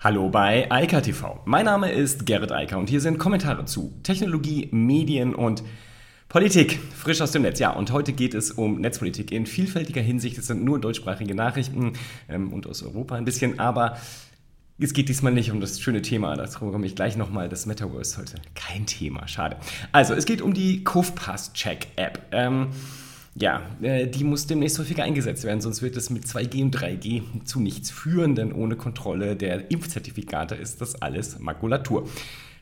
Hallo bei Eika TV. Mein Name ist Gerrit Eiker und hier sind Kommentare zu Technologie, Medien und Politik. Frisch aus dem Netz. Ja, und heute geht es um Netzpolitik in vielfältiger Hinsicht. Es sind nur deutschsprachige Nachrichten ähm, und aus Europa ein bisschen, aber es geht diesmal nicht um das schöne Thema, dazu komme ich gleich nochmal. Das Metaverse heute kein Thema, schade. Also, es geht um die Kofpass-Check-App. Ähm, ja, äh, die muss demnächst häufiger eingesetzt werden, sonst wird es mit 2G und 3G zu nichts führen, denn ohne Kontrolle der Impfzertifikate ist das alles Makulatur.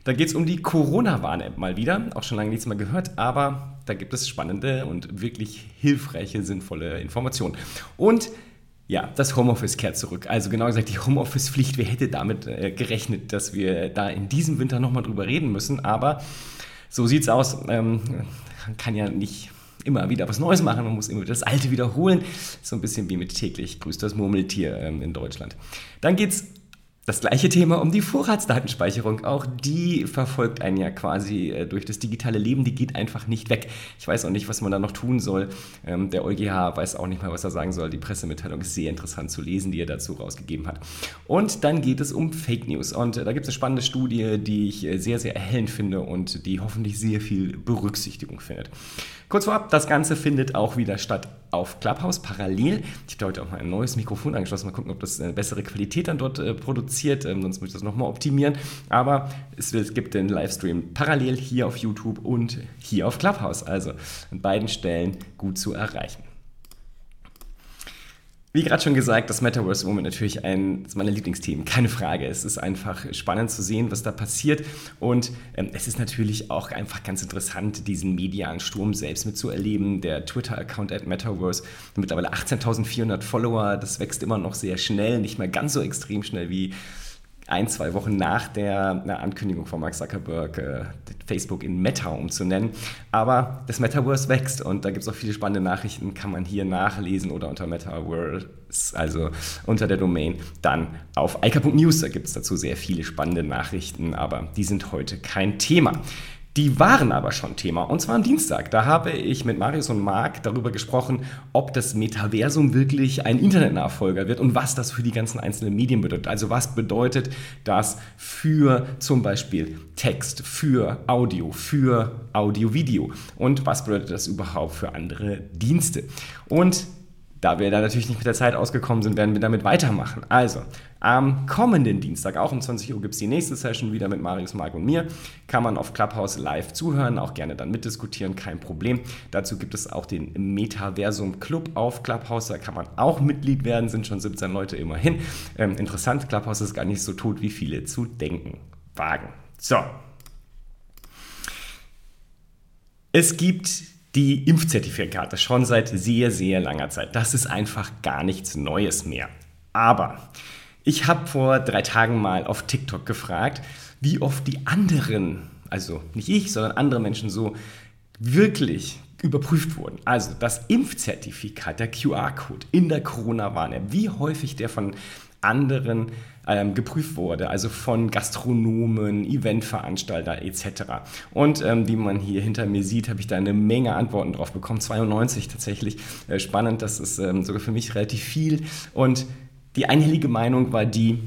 Da geht es um die Corona-Warn-App mal wieder, auch schon lange nichts mehr gehört, aber da gibt es spannende und wirklich hilfreiche, sinnvolle Informationen. Und ja, das Homeoffice kehrt zurück. Also genau gesagt, die Homeoffice-Pflicht. Wer hätte damit äh, gerechnet, dass wir da in diesem Winter nochmal drüber reden müssen? Aber so sieht's aus. Ähm, kann ja nicht immer wieder was Neues machen, man muss immer wieder das Alte wiederholen. So ein bisschen wie mit täglich grüßt das Murmeltier ähm, in Deutschland. Dann geht es das gleiche Thema um die Vorratsdatenspeicherung. Auch die verfolgt einen ja quasi äh, durch das digitale Leben. Die geht einfach nicht weg. Ich weiß auch nicht, was man da noch tun soll. Ähm, der EuGH weiß auch nicht mal, was er sagen soll. Die Pressemitteilung ist sehr interessant zu lesen, die er dazu rausgegeben hat. Und dann geht es um Fake News. Und äh, da gibt es eine spannende Studie, die ich äh, sehr, sehr erhellend finde und die hoffentlich sehr viel Berücksichtigung findet. Kurz vorab, das Ganze findet auch wieder statt auf Clubhouse parallel. Ich habe heute auch mal ein neues Mikrofon angeschlossen. Mal gucken, ob das eine bessere Qualität dann dort äh, produziert. Ähm, sonst muss ich das nochmal optimieren. Aber es, es, gibt den Livestream parallel hier auf YouTube und hier auf Clubhouse. Also an beiden Stellen gut zu erreichen. Wie gerade schon gesagt, das Metaverse im Moment natürlich eines meiner Lieblingsthemen, keine Frage. Es ist einfach spannend zu sehen, was da passiert und ähm, es ist natürlich auch einfach ganz interessant, diesen medialen Sturm selbst mitzuerleben. Der Twitter-Account at Metaverse mittlerweile 18.400 Follower, das wächst immer noch sehr schnell, nicht mehr ganz so extrem schnell wie ein, zwei Wochen nach der Ankündigung von Mark Zuckerberg, äh, Facebook in Meta umzunennen. Aber das Metaverse wächst und da gibt es auch viele spannende Nachrichten, kann man hier nachlesen oder unter Metaverse, also unter der Domain, dann auf eika.news. Da gibt es dazu sehr viele spannende Nachrichten, aber die sind heute kein Thema. Die waren aber schon Thema und zwar am Dienstag. Da habe ich mit Marius und Marc darüber gesprochen, ob das Metaversum wirklich ein Internetnachfolger wird und was das für die ganzen einzelnen Medien bedeutet. Also was bedeutet das für zum Beispiel Text, für Audio, für Audio-Video und was bedeutet das überhaupt für andere Dienste. Und da wir da natürlich nicht mit der Zeit ausgekommen sind, werden wir damit weitermachen. Also, am kommenden Dienstag, auch um 20 Uhr, gibt es die nächste Session wieder mit Marius, Marc und mir. Kann man auf Clubhouse live zuhören, auch gerne dann mitdiskutieren, kein Problem. Dazu gibt es auch den Metaversum Club auf Clubhouse, da kann man auch Mitglied werden, sind schon 17 Leute immerhin. Ähm, interessant, Clubhouse ist gar nicht so tot, wie viele zu denken wagen. So. Es gibt die Impfzertifikate schon seit sehr, sehr langer Zeit. Das ist einfach gar nichts Neues mehr. Aber ich habe vor drei Tagen mal auf TikTok gefragt, wie oft die anderen, also nicht ich, sondern andere Menschen so wirklich überprüft wurden. Also das Impfzertifikat, der QR-Code in der Corona-Warn-App, wie häufig der von anderen ähm, geprüft wurde, also von Gastronomen, Eventveranstalter etc. Und ähm, wie man hier hinter mir sieht, habe ich da eine Menge Antworten drauf bekommen, 92 tatsächlich. Äh, spannend, das ist ähm, sogar für mich relativ viel. Und die einhellige Meinung war die,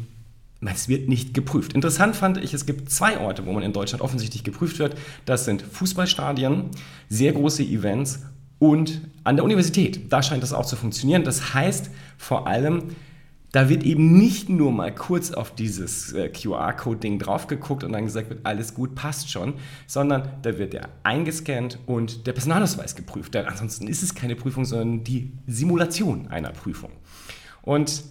es wird nicht geprüft. Interessant fand ich, es gibt zwei Orte, wo man in Deutschland offensichtlich geprüft wird. Das sind Fußballstadien, sehr große Events und an der Universität. Da scheint das auch zu funktionieren. Das heißt vor allem, da wird eben nicht nur mal kurz auf dieses äh, QR-Code-Ding drauf geguckt und dann gesagt wird, alles gut, passt schon, sondern da wird der eingescannt und der Personalausweis geprüft. Denn ansonsten ist es keine Prüfung, sondern die Simulation einer Prüfung. Und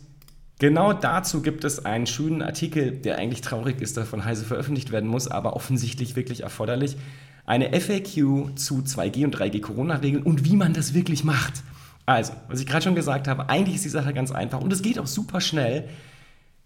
genau dazu gibt es einen schönen Artikel, der eigentlich traurig ist, der von Heise veröffentlicht werden muss, aber offensichtlich wirklich erforderlich. Eine FAQ zu 2G und 3G Corona-Regeln und wie man das wirklich macht. Also, was ich gerade schon gesagt habe, eigentlich ist die Sache ganz einfach und es geht auch super schnell.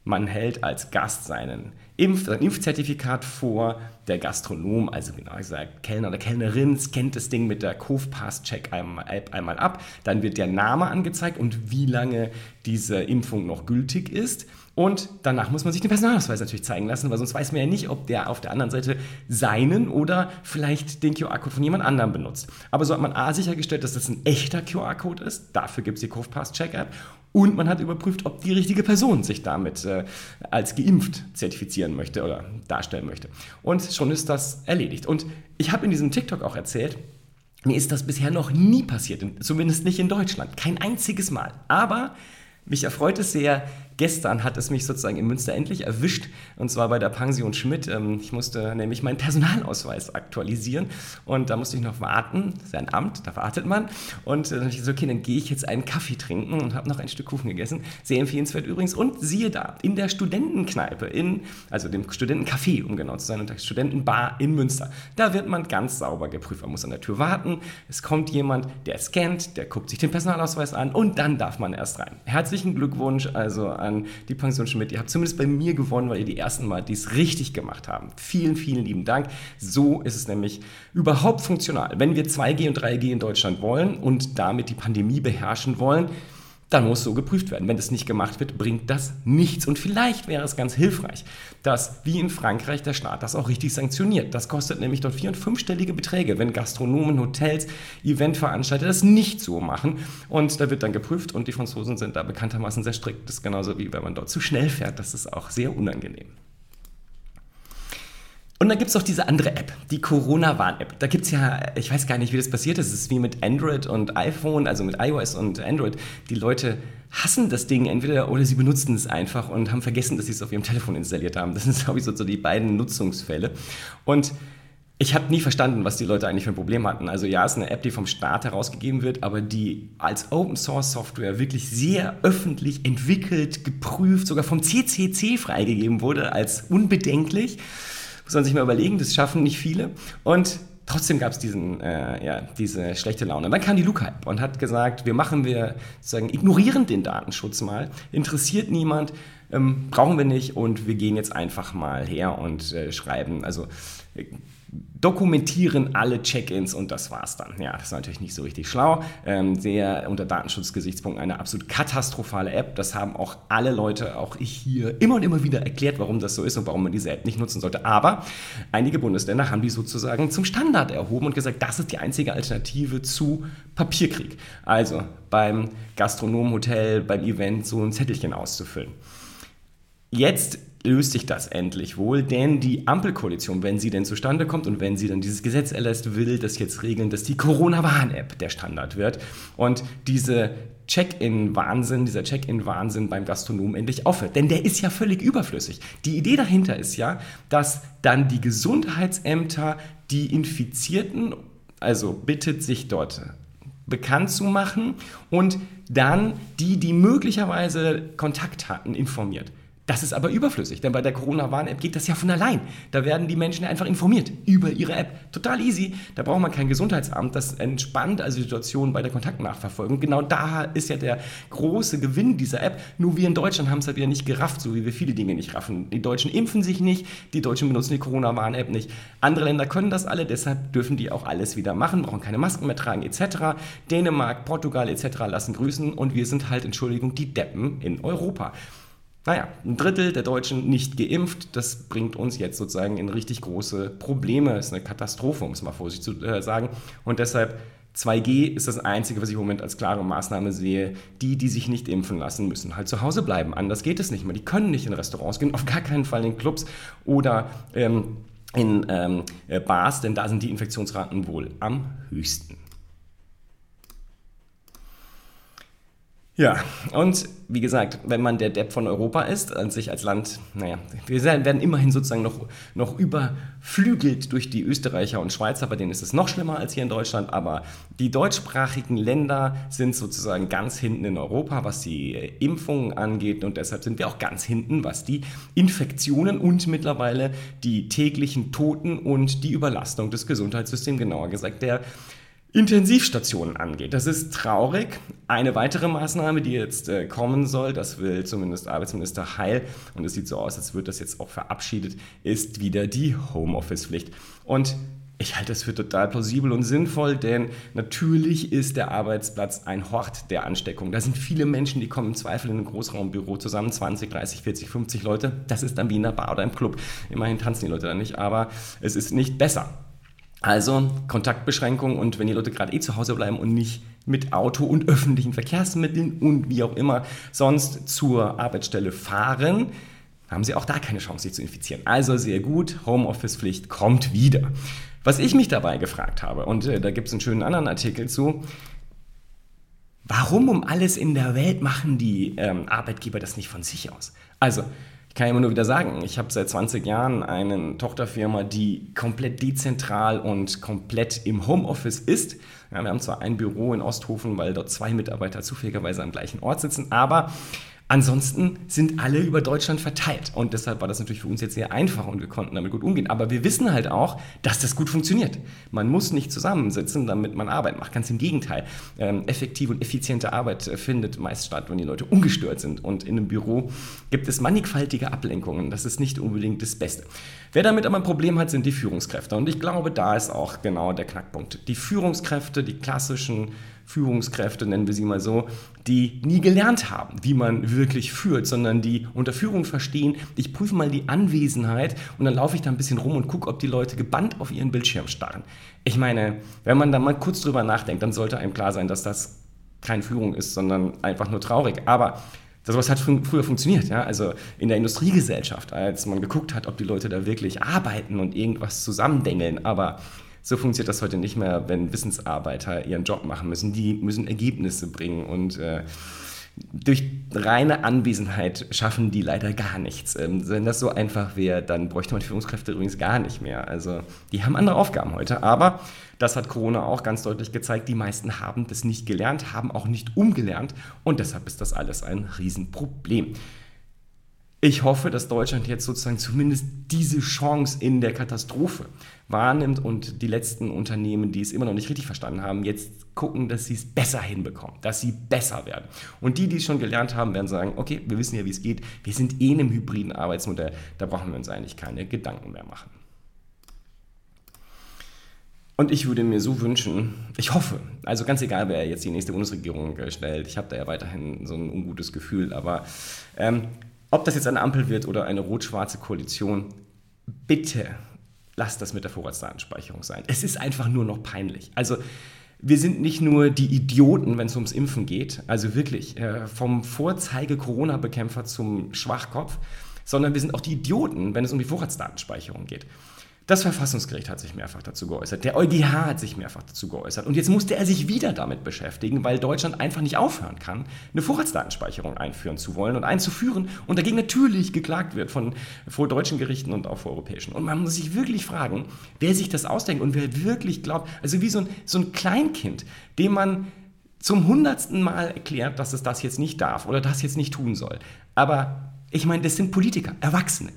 Man hält als Gast seinen Impf, sein Impfzertifikat vor. Der Gastronom, also genau gesagt, Kellner oder Kellnerin, scannt das Ding mit der Cove-Pass-Check einmal, einmal ab. Dann wird der Name angezeigt und wie lange diese Impfung noch gültig ist. Und danach muss man sich den Personalausweis natürlich zeigen lassen, weil sonst weiß man ja nicht, ob der auf der anderen Seite seinen oder vielleicht den QR-Code von jemand anderem benutzt. Aber so hat man A sichergestellt, dass das ein echter QR-Code ist. Dafür gibt es die CovePass Check-App. Und man hat überprüft, ob die richtige Person sich damit äh, als geimpft zertifizieren möchte oder darstellen möchte. Und schon ist das erledigt. Und ich habe in diesem TikTok auch erzählt, mir ist das bisher noch nie passiert, zumindest nicht in Deutschland, kein einziges Mal. Aber mich erfreut es sehr, Gestern hat es mich sozusagen in Münster endlich erwischt, und zwar bei der Pension Schmidt. Ähm, ich musste nämlich meinen Personalausweis aktualisieren und da musste ich noch warten. Das ist ein Amt, da wartet man. Und dann ich so, okay, dann gehe ich jetzt einen Kaffee trinken und habe noch ein Stück Kuchen gegessen. Sehr empfehlenswert übrigens. Und siehe da, in der Studentenkneipe, in, also dem Studentencafé, um genau zu sein, und der Studentenbar in Münster, da wird man ganz sauber geprüft. Man muss an der Tür warten. Es kommt jemand, der scannt, der guckt sich den Personalausweis an und dann darf man erst rein. Herzlichen Glückwunsch also an die Pension Schmidt. Ihr habt zumindest bei mir gewonnen, weil ihr die ersten Mal dies richtig gemacht haben. Vielen, vielen lieben Dank. So ist es nämlich überhaupt funktional. Wenn wir 2G und 3G in Deutschland wollen und damit die Pandemie beherrschen wollen, dann muss so geprüft werden. Wenn das nicht gemacht wird, bringt das nichts. Und vielleicht wäre es ganz hilfreich, dass wie in Frankreich der Staat das auch richtig sanktioniert. Das kostet nämlich dort vier- und fünfstellige Beträge, wenn Gastronomen, Hotels, Eventveranstalter das nicht so machen. Und da wird dann geprüft und die Franzosen sind da bekanntermaßen sehr strikt. Das ist genauso wie wenn man dort zu schnell fährt. Das ist auch sehr unangenehm. Und dann gibt es auch diese andere App, die Corona-Warn-App. Da gibt es ja, ich weiß gar nicht, wie das passiert ist. Es ist wie mit Android und iPhone, also mit iOS und Android. Die Leute hassen das Ding entweder oder sie benutzen es einfach und haben vergessen, dass sie es auf ihrem Telefon installiert haben. Das sind, glaube ich, so, so die beiden Nutzungsfälle. Und ich habe nie verstanden, was die Leute eigentlich für ein Problem hatten. Also ja, es ist eine App, die vom Staat herausgegeben wird, aber die als Open Source Software wirklich sehr öffentlich entwickelt, geprüft, sogar vom CCC freigegeben wurde als unbedenklich. Muss man sich mal überlegen, das schaffen nicht viele. Und trotzdem gab es diesen, äh, ja, diese schlechte Laune. Dann kam die Luca-App und hat gesagt, wir machen wir sozusagen, ignorieren den Datenschutz mal, interessiert niemand, ähm, brauchen wir nicht und wir gehen jetzt einfach mal her und äh, schreiben, also äh, dokumentieren alle Check-ins und das war's dann. Ja, das ist natürlich nicht so richtig schlau. Ähm, sehr unter Datenschutzgesichtspunkten eine absolut katastrophale App. Das haben auch alle Leute, auch ich hier, immer und immer wieder erklärt, warum das so ist und warum man diese App nicht nutzen sollte. Aber einige Bundesländer haben die sozusagen zum Standard erhoben und gesagt, das ist die einzige Alternative zu Papierkrieg. Also beim Gastronomenhotel, beim Event so ein Zettelchen auszufüllen. Jetzt löst sich das endlich wohl, denn die Ampelkoalition, wenn sie denn zustande kommt und wenn sie dann dieses Gesetz erlässt, will das jetzt regeln, dass die Corona-Warn-App der Standard wird und diese Check-in-Wahnsinn, dieser Check-in-Wahnsinn beim Gastronomen endlich aufhört. Denn der ist ja völlig überflüssig. Die Idee dahinter ist ja, dass dann die Gesundheitsämter die Infizierten, also bittet sich dort bekannt zu machen und dann die, die möglicherweise Kontakt hatten, informiert. Das ist aber überflüssig, denn bei der Corona-Warn-App geht das ja von allein. Da werden die Menschen einfach informiert über ihre App. Total easy. Da braucht man kein Gesundheitsamt. Das entspannt also die Situation bei der Kontaktnachverfolgung. Genau da ist ja der große Gewinn dieser App. Nur wir in Deutschland haben es halt wieder nicht gerafft, so wie wir viele Dinge nicht raffen. Die Deutschen impfen sich nicht, die Deutschen benutzen die Corona-Warn-App nicht. Andere Länder können das alle, deshalb dürfen die auch alles wieder machen, brauchen keine Masken mehr tragen etc. Dänemark, Portugal etc. lassen grüßen und wir sind halt, Entschuldigung, die Deppen in Europa. Naja, ein Drittel der Deutschen nicht geimpft. Das bringt uns jetzt sozusagen in richtig große Probleme. Das ist eine Katastrophe, um es mal vorsichtig zu äh, sagen. Und deshalb 2G ist das Einzige, was ich im Moment als klare Maßnahme sehe. Die, die sich nicht impfen lassen, müssen halt zu Hause bleiben. Anders geht es nicht mehr. Die können nicht in Restaurants gehen, auf gar keinen Fall in Clubs oder ähm, in ähm, äh, Bars, denn da sind die Infektionsraten wohl am höchsten. Ja, und wie gesagt, wenn man der Depp von Europa ist, an sich als Land, naja, wir werden immerhin sozusagen noch, noch überflügelt durch die Österreicher und Schweizer, bei denen ist es noch schlimmer als hier in Deutschland, aber die deutschsprachigen Länder sind sozusagen ganz hinten in Europa, was die Impfungen angeht und deshalb sind wir auch ganz hinten, was die Infektionen und mittlerweile die täglichen Toten und die Überlastung des Gesundheitssystems, genauer gesagt der Intensivstationen angeht. Das ist traurig. Eine weitere Maßnahme, die jetzt äh, kommen soll, das will zumindest Arbeitsminister Heil, und es sieht so aus, als wird das jetzt auch verabschiedet, ist wieder die Homeoffice-Pflicht. Und ich halte das für total plausibel und sinnvoll, denn natürlich ist der Arbeitsplatz ein Hort der Ansteckung. Da sind viele Menschen, die kommen im Zweifel in ein Großraumbüro zusammen, 20, 30, 40, 50 Leute. Das ist dann wie in einer Bar oder im Club. Immerhin tanzen die Leute da nicht, aber es ist nicht besser. Also Kontaktbeschränkungen und wenn die Leute gerade eh zu Hause bleiben und nicht mit Auto und öffentlichen Verkehrsmitteln und wie auch immer sonst zur Arbeitsstelle fahren, haben sie auch da keine Chance, sich zu infizieren. Also sehr gut, Homeoffice-Pflicht kommt wieder. Was ich mich dabei gefragt habe, und äh, da gibt es einen schönen anderen Artikel zu, warum um alles in der Welt machen die ähm, Arbeitgeber das nicht von sich aus? Also, ich kann immer nur wieder sagen, ich habe seit 20 Jahren eine Tochterfirma, die komplett dezentral und komplett im Homeoffice ist. Ja, wir haben zwar ein Büro in Osthofen, weil dort zwei Mitarbeiter zufälligerweise am gleichen Ort sitzen, aber Ansonsten sind alle über Deutschland verteilt und deshalb war das natürlich für uns jetzt sehr einfach und wir konnten damit gut umgehen. Aber wir wissen halt auch, dass das gut funktioniert. Man muss nicht zusammensitzen, damit man Arbeit macht. Ganz im Gegenteil. Ähm, effektive und effiziente Arbeit äh, findet meist statt, wenn die Leute ungestört sind. Und in einem Büro gibt es mannigfaltige Ablenkungen. Das ist nicht unbedingt das Beste. Wer damit aber ein Problem hat, sind die Führungskräfte. Und ich glaube, da ist auch genau der Knackpunkt. Die Führungskräfte, die klassischen Führungskräfte, nennen wir sie mal so, die nie gelernt haben, wie man wirklich führt, sondern die unter Führung verstehen, ich prüfe mal die Anwesenheit und dann laufe ich da ein bisschen rum und gucke, ob die Leute gebannt auf ihren Bildschirm starren. Ich meine, wenn man da mal kurz drüber nachdenkt, dann sollte einem klar sein, dass das keine Führung ist, sondern einfach nur traurig. Aber das hat früher funktioniert, ja. Also in der Industriegesellschaft, als man geguckt hat, ob die Leute da wirklich arbeiten und irgendwas zusammendengeln. Aber so funktioniert das heute nicht mehr, wenn Wissensarbeiter ihren Job machen müssen. Die müssen Ergebnisse bringen und äh, durch reine Anwesenheit schaffen die leider gar nichts. Ähm, wenn das so einfach wäre, dann bräuchte man Führungskräfte übrigens gar nicht mehr. Also die haben andere Aufgaben heute. Aber das hat Corona auch ganz deutlich gezeigt. Die meisten haben das nicht gelernt, haben auch nicht umgelernt und deshalb ist das alles ein Riesenproblem. Ich hoffe, dass Deutschland jetzt sozusagen zumindest diese Chance in der Katastrophe wahrnimmt und die letzten Unternehmen, die es immer noch nicht richtig verstanden haben, jetzt gucken, dass sie es besser hinbekommen, dass sie besser werden. Und die, die es schon gelernt haben, werden sagen, okay, wir wissen ja, wie es geht, wir sind eh in einem hybriden Arbeitsmodell, da brauchen wir uns eigentlich keine Gedanken mehr machen. Und ich würde mir so wünschen, ich hoffe, also ganz egal, wer jetzt die nächste Bundesregierung stellt, ich habe da ja weiterhin so ein ungutes Gefühl, aber ähm, ob das jetzt eine Ampel wird oder eine rot-schwarze Koalition, bitte lasst das mit der Vorratsdatenspeicherung sein. Es ist einfach nur noch peinlich. Also wir sind nicht nur die Idioten, wenn es ums Impfen geht, also wirklich äh, vom Vorzeige-Corona-Bekämpfer zum Schwachkopf, sondern wir sind auch die Idioten, wenn es um die Vorratsdatenspeicherung geht. Das Verfassungsgericht hat sich mehrfach dazu geäußert, der EuGH hat sich mehrfach dazu geäußert und jetzt musste er sich wieder damit beschäftigen, weil Deutschland einfach nicht aufhören kann, eine Vorratsdatenspeicherung einführen zu wollen und einzuführen und dagegen natürlich geklagt wird von vor deutschen Gerichten und auch vor europäischen. Und man muss sich wirklich fragen, wer sich das ausdenkt und wer wirklich glaubt, also wie so ein, so ein Kleinkind, dem man zum hundertsten Mal erklärt, dass es das jetzt nicht darf oder das jetzt nicht tun soll. Aber ich meine, das sind Politiker, Erwachsene,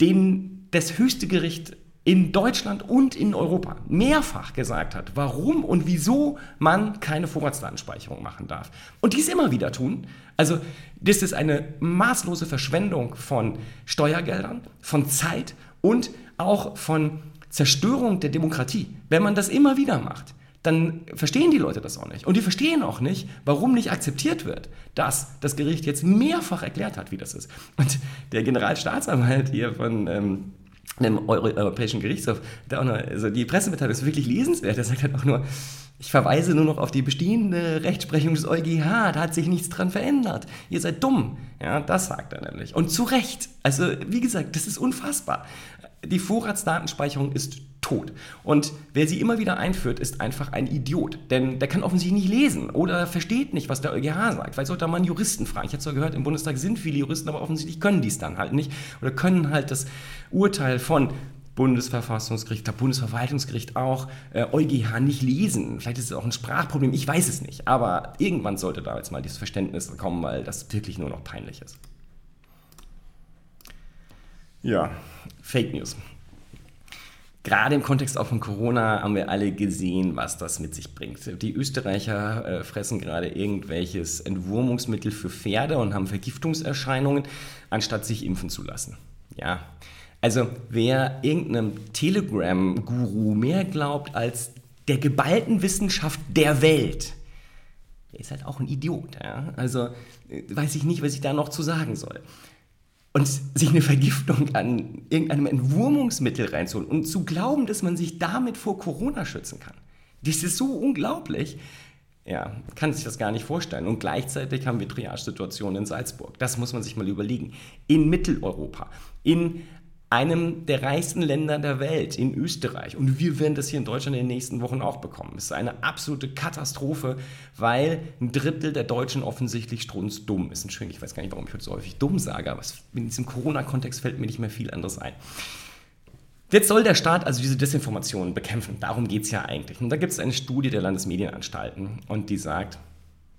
denen das höchste Gericht in Deutschland und in Europa mehrfach gesagt hat, warum und wieso man keine Vorratsdatenspeicherung machen darf. Und dies immer wieder tun. Also das ist eine maßlose Verschwendung von Steuergeldern, von Zeit und auch von Zerstörung der Demokratie. Wenn man das immer wieder macht, dann verstehen die Leute das auch nicht. Und die verstehen auch nicht, warum nicht akzeptiert wird, dass das Gericht jetzt mehrfach erklärt hat, wie das ist. Und der Generalstaatsanwalt hier von... Ähm, einem Euro Europäischen Gerichtshof, der auch noch, also die Pressemitteilung ist wirklich lesenswert. Er sagt halt auch nur, ich verweise nur noch auf die bestehende Rechtsprechung des EuGH, da hat sich nichts dran verändert. Ihr seid dumm. Ja, das sagt er nämlich. Und zu Recht. Also, wie gesagt, das ist unfassbar. Die Vorratsdatenspeicherung ist tot. Und wer sie immer wieder einführt, ist einfach ein Idiot. Denn der kann offensichtlich nicht lesen oder versteht nicht, was der EuGH sagt. Vielleicht sollte man Juristen fragen. Ich habe zwar gehört, im Bundestag sind viele Juristen, aber offensichtlich können die es dann halt nicht oder können halt das Urteil von Bundesverfassungsgericht, Bundesverwaltungsgericht auch, äh, EuGH nicht lesen. Vielleicht ist es auch ein Sprachproblem, ich weiß es nicht. Aber irgendwann sollte da jetzt mal dieses Verständnis kommen, weil das wirklich nur noch peinlich ist. Ja, Fake News. Gerade im Kontext auch von Corona haben wir alle gesehen, was das mit sich bringt. Die Österreicher äh, fressen gerade irgendwelches Entwurmungsmittel für Pferde und haben Vergiftungserscheinungen, anstatt sich impfen zu lassen. Ja, also wer irgendeinem Telegram-Guru mehr glaubt als der geballten Wissenschaft der Welt, der ist halt auch ein Idiot. Ja? Also äh, weiß ich nicht, was ich da noch zu sagen soll. Und sich eine Vergiftung an irgendeinem Entwurmungsmittel reinzuholen und zu glauben, dass man sich damit vor Corona schützen kann. Das ist so unglaublich. Ja, kann sich das gar nicht vorstellen. Und gleichzeitig haben wir Triage-Situationen in Salzburg. Das muss man sich mal überlegen. In Mitteleuropa, in einem der reichsten Länder der Welt, in Österreich. Und wir werden das hier in Deutschland in den nächsten Wochen auch bekommen. Es ist eine absolute Katastrophe, weil ein Drittel der Deutschen offensichtlich strunzdumm ist. Entschuldigung, ich weiß gar nicht, warum ich heute so häufig dumm sage, aber in diesem Corona-Kontext fällt mir nicht mehr viel anderes ein. Jetzt soll der Staat also diese Desinformationen bekämpfen. Darum geht es ja eigentlich. Und da gibt es eine Studie der Landesmedienanstalten und die sagt,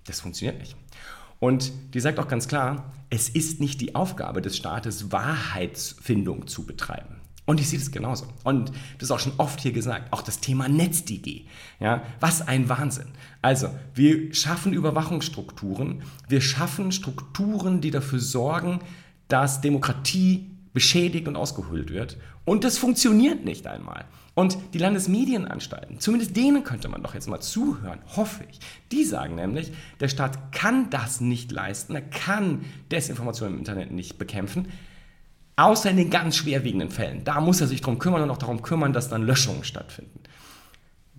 das funktioniert nicht. Und die sagt auch ganz klar, es ist nicht die Aufgabe des Staates, Wahrheitsfindung zu betreiben. Und ich sehe das genauso. Und das ist auch schon oft hier gesagt, auch das Thema NetzDG. Ja, was ein Wahnsinn. Also, wir schaffen Überwachungsstrukturen, wir schaffen Strukturen, die dafür sorgen, dass Demokratie beschädigt und ausgehöhlt wird. Und das funktioniert nicht einmal. Und die Landesmedienanstalten, zumindest denen könnte man doch jetzt mal zuhören, hoffe ich. Die sagen nämlich, der Staat kann das nicht leisten, er kann Desinformation im Internet nicht bekämpfen, außer in den ganz schwerwiegenden Fällen. Da muss er sich darum kümmern und auch darum kümmern, dass dann Löschungen stattfinden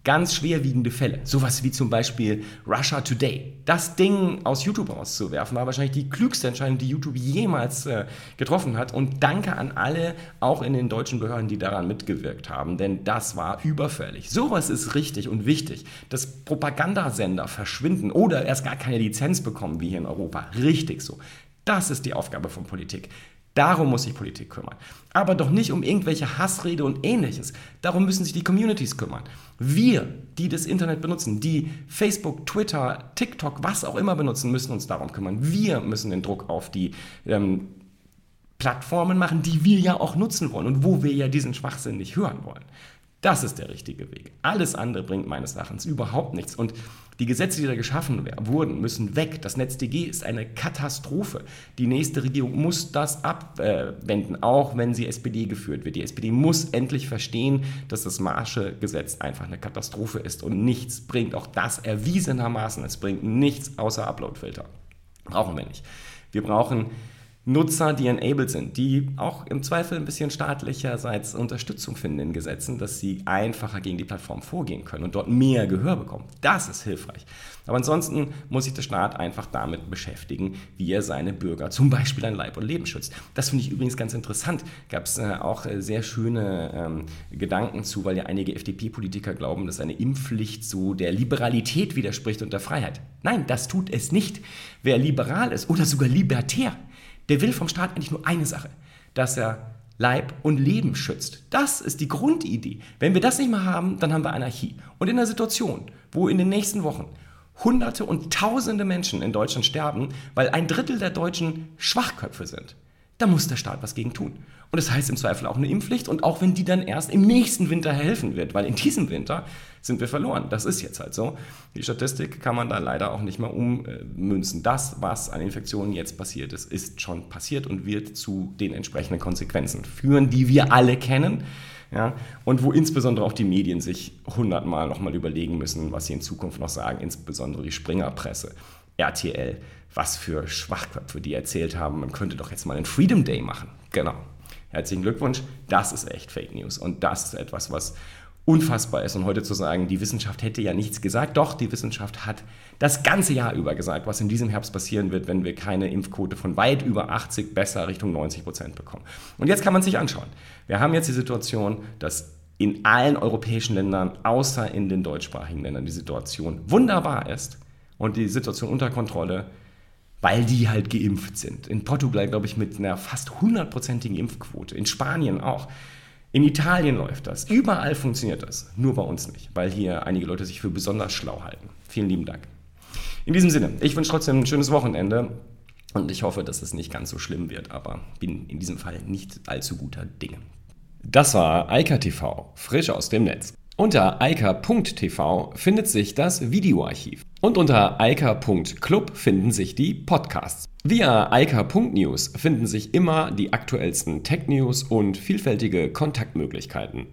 ganz schwerwiegende Fälle. Sowas wie zum Beispiel Russia Today. Das Ding aus YouTube rauszuwerfen, war wahrscheinlich die klügste Entscheidung, die YouTube jemals äh, getroffen hat. Und danke an alle, auch in den deutschen Behörden, die daran mitgewirkt haben, denn das war überfällig. Sowas ist richtig und wichtig, dass Propagandasender verschwinden oder erst gar keine Lizenz bekommen wie hier in Europa. Richtig so. Das ist die Aufgabe von Politik. Darum muss sich Politik kümmern. Aber doch nicht um irgendwelche Hassrede und ähnliches. Darum müssen sich die Communities kümmern. Wir, die das Internet benutzen, die Facebook, Twitter, TikTok, was auch immer benutzen, müssen uns darum kümmern. Wir müssen den Druck auf die ähm, Plattformen machen, die wir ja auch nutzen wollen und wo wir ja diesen Schwachsinn nicht hören wollen. Das ist der richtige Weg. Alles andere bringt meines Erachtens überhaupt nichts. Und die Gesetze, die da geschaffen wurden, müssen weg. Das NetzDG ist eine Katastrophe. Die nächste Regierung muss das abwenden, auch wenn sie SPD geführt wird. Die SPD muss endlich verstehen, dass das Marsche-Gesetz einfach eine Katastrophe ist und nichts bringt. Auch das erwiesenermaßen. Es bringt nichts außer Uploadfilter. Brauchen wir nicht. Wir brauchen Nutzer, die enabled sind, die auch im Zweifel ein bisschen staatlicherseits Unterstützung finden in Gesetzen, dass sie einfacher gegen die Plattform vorgehen können und dort mehr Gehör bekommen. Das ist hilfreich. Aber ansonsten muss sich der Staat einfach damit beschäftigen, wie er seine Bürger zum Beispiel an Leib und Leben schützt. Das finde ich übrigens ganz interessant. Gab es äh, auch äh, sehr schöne ähm, Gedanken zu, weil ja einige FDP-Politiker glauben, dass eine Impfpflicht so der Liberalität widerspricht und der Freiheit. Nein, das tut es nicht. Wer liberal ist oder sogar libertär, der will vom Staat eigentlich nur eine Sache, dass er Leib und Leben schützt. Das ist die Grundidee. Wenn wir das nicht mehr haben, dann haben wir Anarchie. Und in einer Situation, wo in den nächsten Wochen Hunderte und Tausende Menschen in Deutschland sterben, weil ein Drittel der Deutschen Schwachköpfe sind, da muss der Staat was gegen tun. Und das heißt im Zweifel auch eine Impfpflicht und auch wenn die dann erst im nächsten Winter helfen wird, weil in diesem Winter sind wir verloren. Das ist jetzt halt so. Die Statistik kann man da leider auch nicht mehr ummünzen. Das, was an Infektionen jetzt passiert ist, ist schon passiert und wird zu den entsprechenden Konsequenzen führen, die wir alle kennen. Ja, und wo insbesondere auch die Medien sich hundertmal nochmal überlegen müssen, was sie in Zukunft noch sagen, insbesondere die Springerpresse, RTL, was für Schwachköpfe die erzählt haben, man könnte doch jetzt mal einen Freedom Day machen. Genau. Herzlichen Glückwunsch, das ist echt Fake News und das ist etwas, was unfassbar ist. Und heute zu sagen, die Wissenschaft hätte ja nichts gesagt, doch, die Wissenschaft hat das ganze Jahr über gesagt, was in diesem Herbst passieren wird, wenn wir keine Impfquote von weit über 80 besser Richtung 90 Prozent bekommen. Und jetzt kann man sich anschauen. Wir haben jetzt die Situation, dass in allen europäischen Ländern, außer in den deutschsprachigen Ländern, die Situation wunderbar ist und die Situation unter Kontrolle weil die halt geimpft sind. In Portugal, glaube ich, mit einer fast hundertprozentigen Impfquote. In Spanien auch. In Italien läuft das. Überall funktioniert das. Nur bei uns nicht, weil hier einige Leute sich für besonders schlau halten. Vielen lieben Dank. In diesem Sinne, ich wünsche trotzdem ein schönes Wochenende und ich hoffe, dass es nicht ganz so schlimm wird, aber bin in diesem Fall nicht allzu guter Dinge. Das war Eika TV, frisch aus dem Netz. Unter eika.tv findet sich das Videoarchiv. Und unter eika.club finden sich die Podcasts. Via eika.news finden sich immer die aktuellsten Tech-News und vielfältige Kontaktmöglichkeiten.